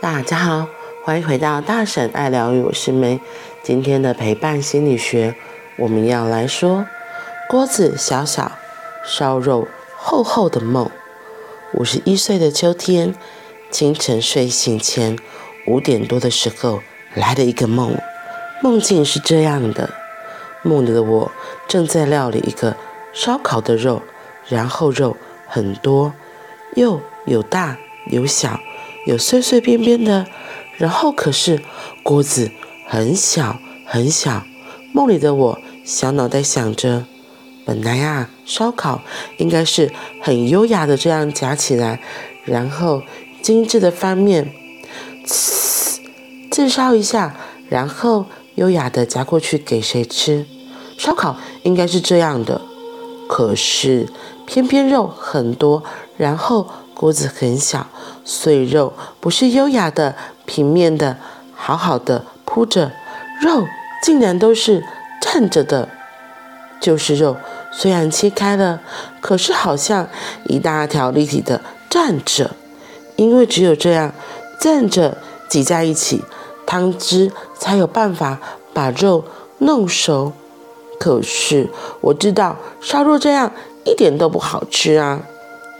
大家好，欢迎回到大婶爱疗愈，我是梅。今天的陪伴心理学，我们要来说锅子小小，烧肉厚厚的梦。五十一岁的秋天，清晨睡醒前五点多的时候，来了一个梦。梦境是这样的：梦里的我正在料理一个烧烤的肉，然后肉很多，又有大有小。有碎碎边边的，然后可是锅子很小很小。梦里的我小脑袋想着，本来啊，烧烤应该是很优雅的这样夹起来，然后精致的翻面，呲，炙烧一下，然后优雅的夹过去给谁吃？烧烤应该是这样的，可是偏偏肉很多，然后。锅子很小，碎肉不是优雅的平面的，好好的铺着，肉竟然都是站着的。就是肉虽然切开了，可是好像一大条立体的站着，因为只有这样站着挤在一起，汤汁才有办法把肉弄熟。可是我知道烧肉这样一点都不好吃啊。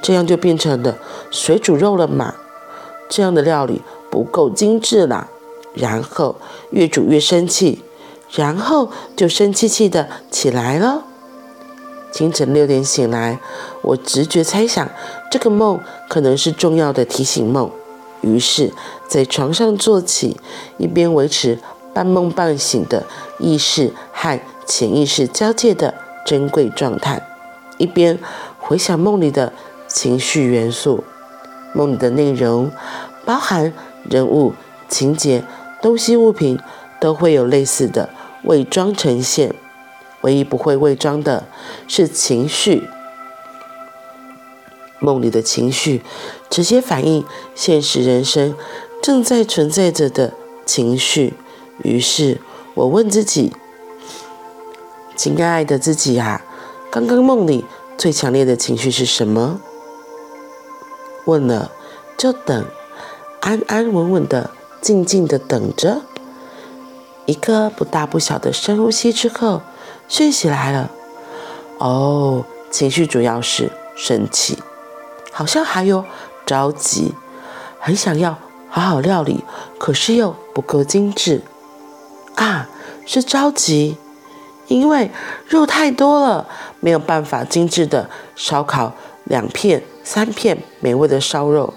这样就变成了水煮肉了嘛？这样的料理不够精致啦。然后越煮越生气，然后就生气气的起来了。清晨六点醒来，我直觉猜想这个梦可能是重要的提醒梦，于是，在床上坐起，一边维持半梦半醒的意识和潜意识交界的珍贵状态，一边回想梦里的。情绪元素，梦里的内容包含人物、情节、东西、物品，都会有类似的伪装呈现。唯一不会伪装的是情绪。梦里的情绪直接反映现实人生正在存在着的情绪。于是我问自己：“亲爱的自己啊，刚刚梦里最强烈的情绪是什么？”问了，就等，安安稳稳的，静静的等着。一个不大不小的深呼吸之后，讯息来了。哦，情绪主要是生气，好像还有着急，很想要好好料理，可是又不够精致。啊，是着急，因为肉太多了，没有办法精致的烧烤两片。三片美味的烧肉，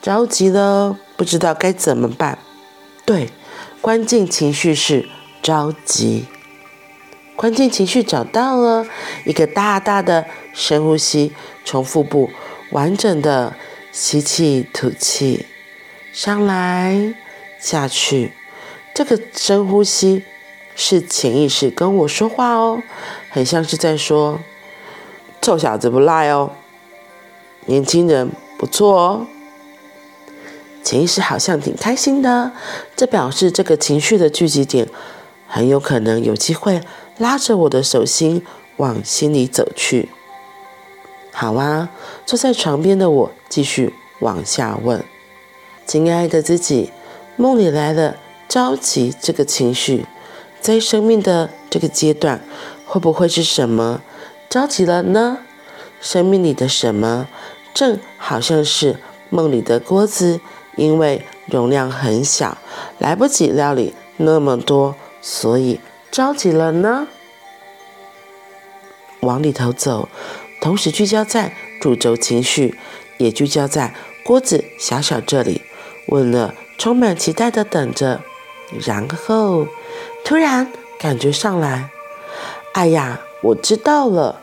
着急了，不知道该怎么办。对，关键情绪是着急。关键情绪找到了，一个大大的深呼吸，从腹部完整的吸气吐气，上来下去。这个深呼吸是潜意识跟我说话哦，很像是在说：“臭小子不赖哦。”年轻人不错哦，潜意识好像挺开心的，这表示这个情绪的聚集点很有可能有机会拉着我的手心往心里走去。好啊，坐在床边的我继续往下问：亲爱的自己，梦里来了着急这个情绪，在生命的这个阶段，会不会是什么着急了呢？生命里的什么？正好像是梦里的锅子，因为容量很小，来不及料理那么多，所以着急了呢。往里头走，同时聚焦在主轴情绪，也聚焦在锅子小小这里。问了，充满期待的等着，然后突然感觉上来，哎呀，我知道了，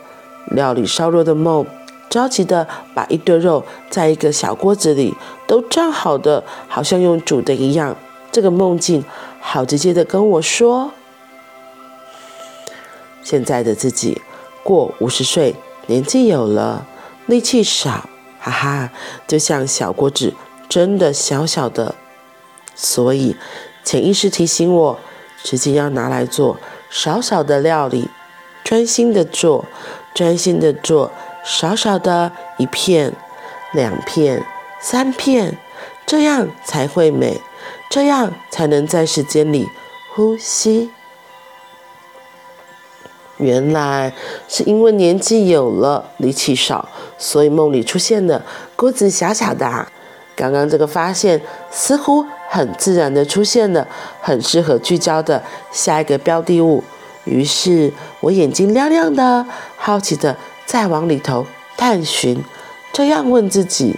料理烧肉的梦。着急的把一堆肉在一个小锅子里都站好的，好像用煮的一样。这个梦境好直接的跟我说，现在的自己过五十岁，年纪有了，力气少，哈哈，就像小锅子，真的小小的。所以潜意识提醒我，时间要拿来做少少的料理，专心的做，专心的做。少少的一片、两片、三片，这样才会美，这样才能在时间里呼吸。原来是因为年纪有了，力气少，所以梦里出现的锅子小小的。刚刚这个发现似乎很自然的出现了，很适合聚焦的下一个标的物。于是我眼睛亮亮的，好奇的再往里头探寻，这样问自己。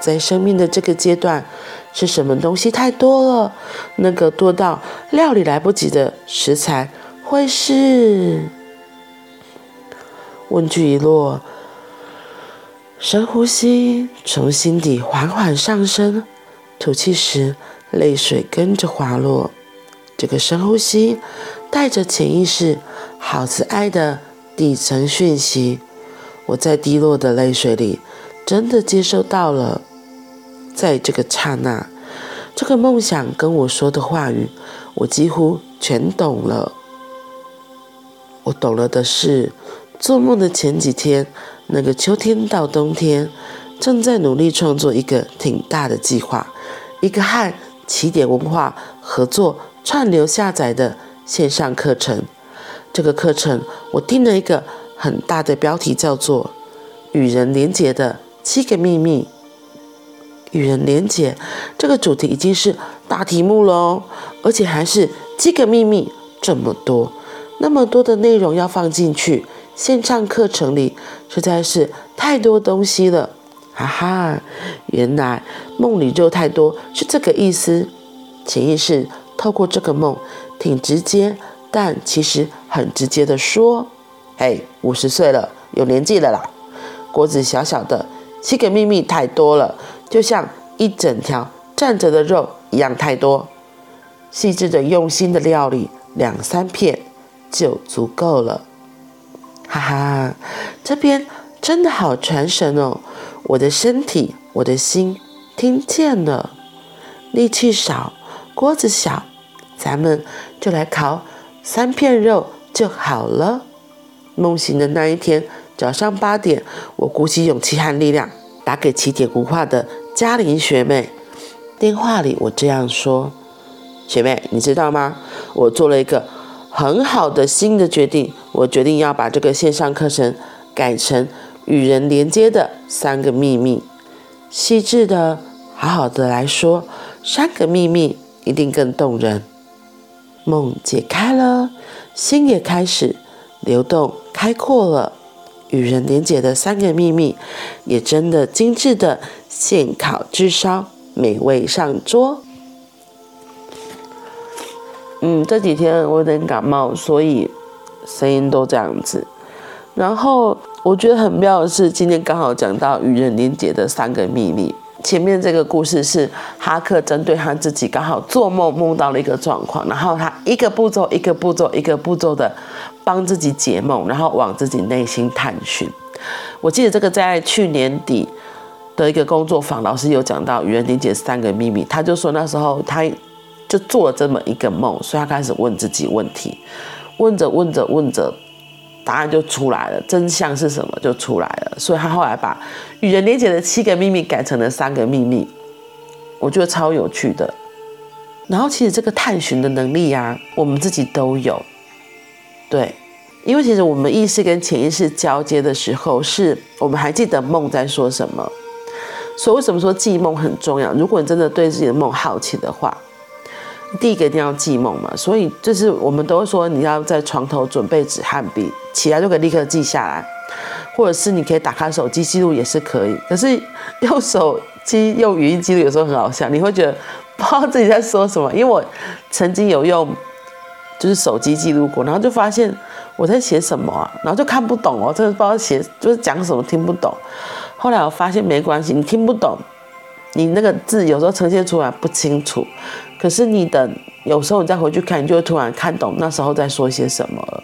在生命的这个阶段，是什么东西太多了？那个多到料理来不及的食材，会是？问句一落，深呼吸，从心底缓缓上升，吐气时泪水跟着滑落。这个深呼吸带着潜意识好慈爱的底层讯息，我在滴落的泪水里真的接收到了。在这个刹那，这个梦想跟我说的话语，我几乎全懂了。我懂了的是，做梦的前几天，那个秋天到冬天，正在努力创作一个挺大的计划，一个和起点文化合作串流下载的线上课程。这个课程我定了一个很大的标题，叫做《与人连结的七个秘密》。与人连结这个主题已经是大题目了哦，而且还是七个秘密这么多，那么多的内容要放进去，线上课程里实在是太多东西了，哈哈！原来梦里就太多是这个意思。潜意识透过这个梦，挺直接，但其实很直接的说：“哎，五十岁了，有年纪了啦，锅子小小的，七个秘密太多了。”就像一整条站着的肉一样，太多，细致的、用心的料理，两三片就足够了。哈哈，这边真的好传神哦！我的身体，我的心听见了。力气少，锅子小，咱们就来烤三片肉就好了。梦醒的那一天早上八点，我鼓起勇气和力量打给起点文化的。嘉玲学妹，电话里我这样说：“学妹，你知道吗？我做了一个很好的新的决定，我决定要把这个线上课程改成与人连接的三个秘密，细致的、好好的来说，三个秘密一定更动人。梦解开了，心也开始流动开阔了。”与人连结的三个秘密，也真的精致的现烤炙烧，美味上桌。嗯，这几天我有点感冒，所以声音都这样子。然后我觉得很妙的是，今天刚好讲到与人连结的三个秘密。前面这个故事是哈克针对他自己刚好做梦梦到了一个状况，然后他一个步骤一个步骤一个步骤的。帮自己解梦，然后往自己内心探寻。我记得这个在去年底的一个工作坊，老师有讲到与人连结三个秘密。他就说那时候他就做了这么一个梦，所以他开始问自己问题，问着问着问着，答案就出来了，真相是什么就出来了。所以他后来把与人连接的七个秘密改成了三个秘密，我觉得超有趣的。然后其实这个探寻的能力啊，我们自己都有。对，因为其实我们意识跟潜意识交接的时候，是我们还记得梦在说什么。所以为什么说记梦很重要？如果你真的对自己的梦好奇的话，第一个一定要记梦嘛。所以就是我们都说，你要在床头准备纸和笔，起来就可以立刻记下来，或者是你可以打开手机记录也是可以。可是用手机用语音记录有时候很好笑，你会觉得不知道自己在说什么。因为我曾经有用。就是手机记录过，然后就发现我在写什么，然后就看不懂哦，真的不知道写就是讲什么，听不懂。后来我发现没关系，你听不懂，你那个字有时候呈现出来不清楚，可是你等有时候你再回去看，你就会突然看懂那时候在说些什么。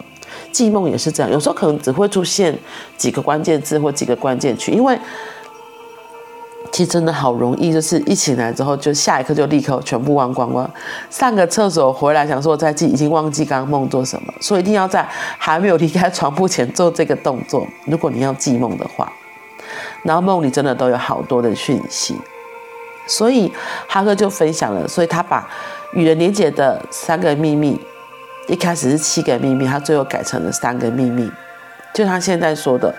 记梦也是这样，有时候可能只会出现几个关键字或几个关键句，因为。其实真的好容易，就是一醒来之后，就下一刻就立刻全部忘光光。上个厕所回来，想说再记，已经忘记刚刚梦做什么，所以一定要在还没有离开床铺前做这个动作。如果你要记梦的话，然后梦里真的都有好多的讯息。所以哈克就分享了，所以他把与人连接的三个秘密，一开始是七个秘密，他最后改成了三个秘密。就他现在说的，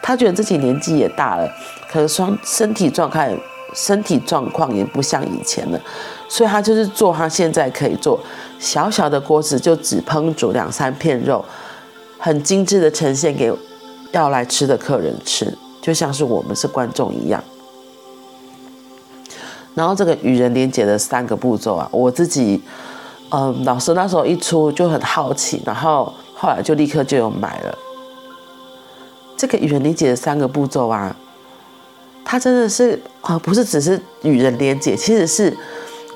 他觉得自己年纪也大了，可是双身体状态、身体状况也不像以前了，所以他就是做他现在可以做小小的锅子，就只烹煮两三片肉，很精致的呈现给要来吃的客人吃，就像是我们是观众一样。然后这个与人连结的三个步骤啊，我自己，嗯，老师那时候一出就很好奇，然后后来就立刻就有买了。这个与人连结的三个步骤啊，它真的是啊，不是只是与人连接，其实是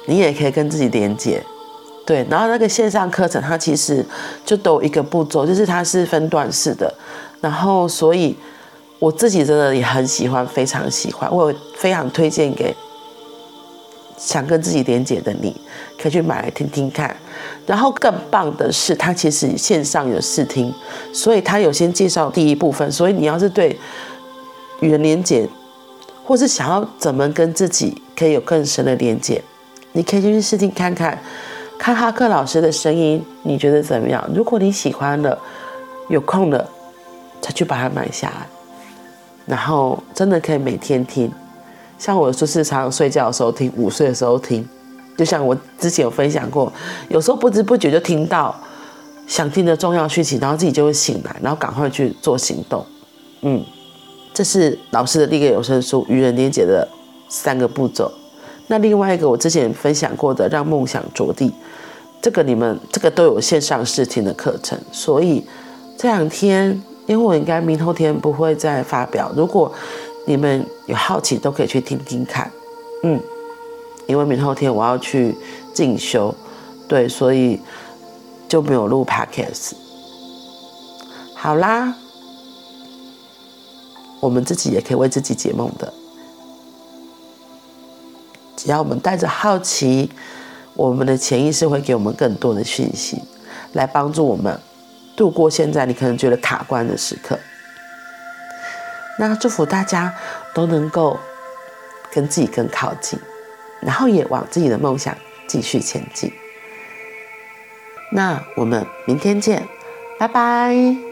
你也可以跟自己连接，对。然后那个线上课程，它其实就都有一个步骤，就是它是分段式的。然后，所以我自己真的也很喜欢，非常喜欢，我非常推荐给想跟自己连接的你，可以去买来听听看。然后更棒的是，它其实线上有试听，所以它有先介绍第一部分。所以你要是对与人连接，或是想要怎么跟自己可以有更深的连接，你可以去试听看看，看哈克老师的声音，你觉得怎么样？如果你喜欢了，有空了才去把它买下来，然后真的可以每天听。像我就是常常睡觉的时候听，午睡的时候听。就像我之前有分享过，有时候不知不觉就听到想听的重要讯息，然后自己就会醒来，然后赶快去做行动。嗯，这是老师的第一个有声书《与人连结的三个步骤》。那另外一个我之前分享过的《让梦想着地》，这个你们这个都有线上试听的课程，所以这两天，因为我应该明后天不会再发表，如果你们有好奇，都可以去听听看。嗯。因为明后天我要去进修，对，所以就没有录 podcast。好啦，我们自己也可以为自己解梦的。只要我们带着好奇，我们的潜意识会给我们更多的讯息，来帮助我们度过现在你可能觉得卡关的时刻。那祝福大家都能够跟自己更靠近。然后也往自己的梦想继续前进。那我们明天见，拜拜。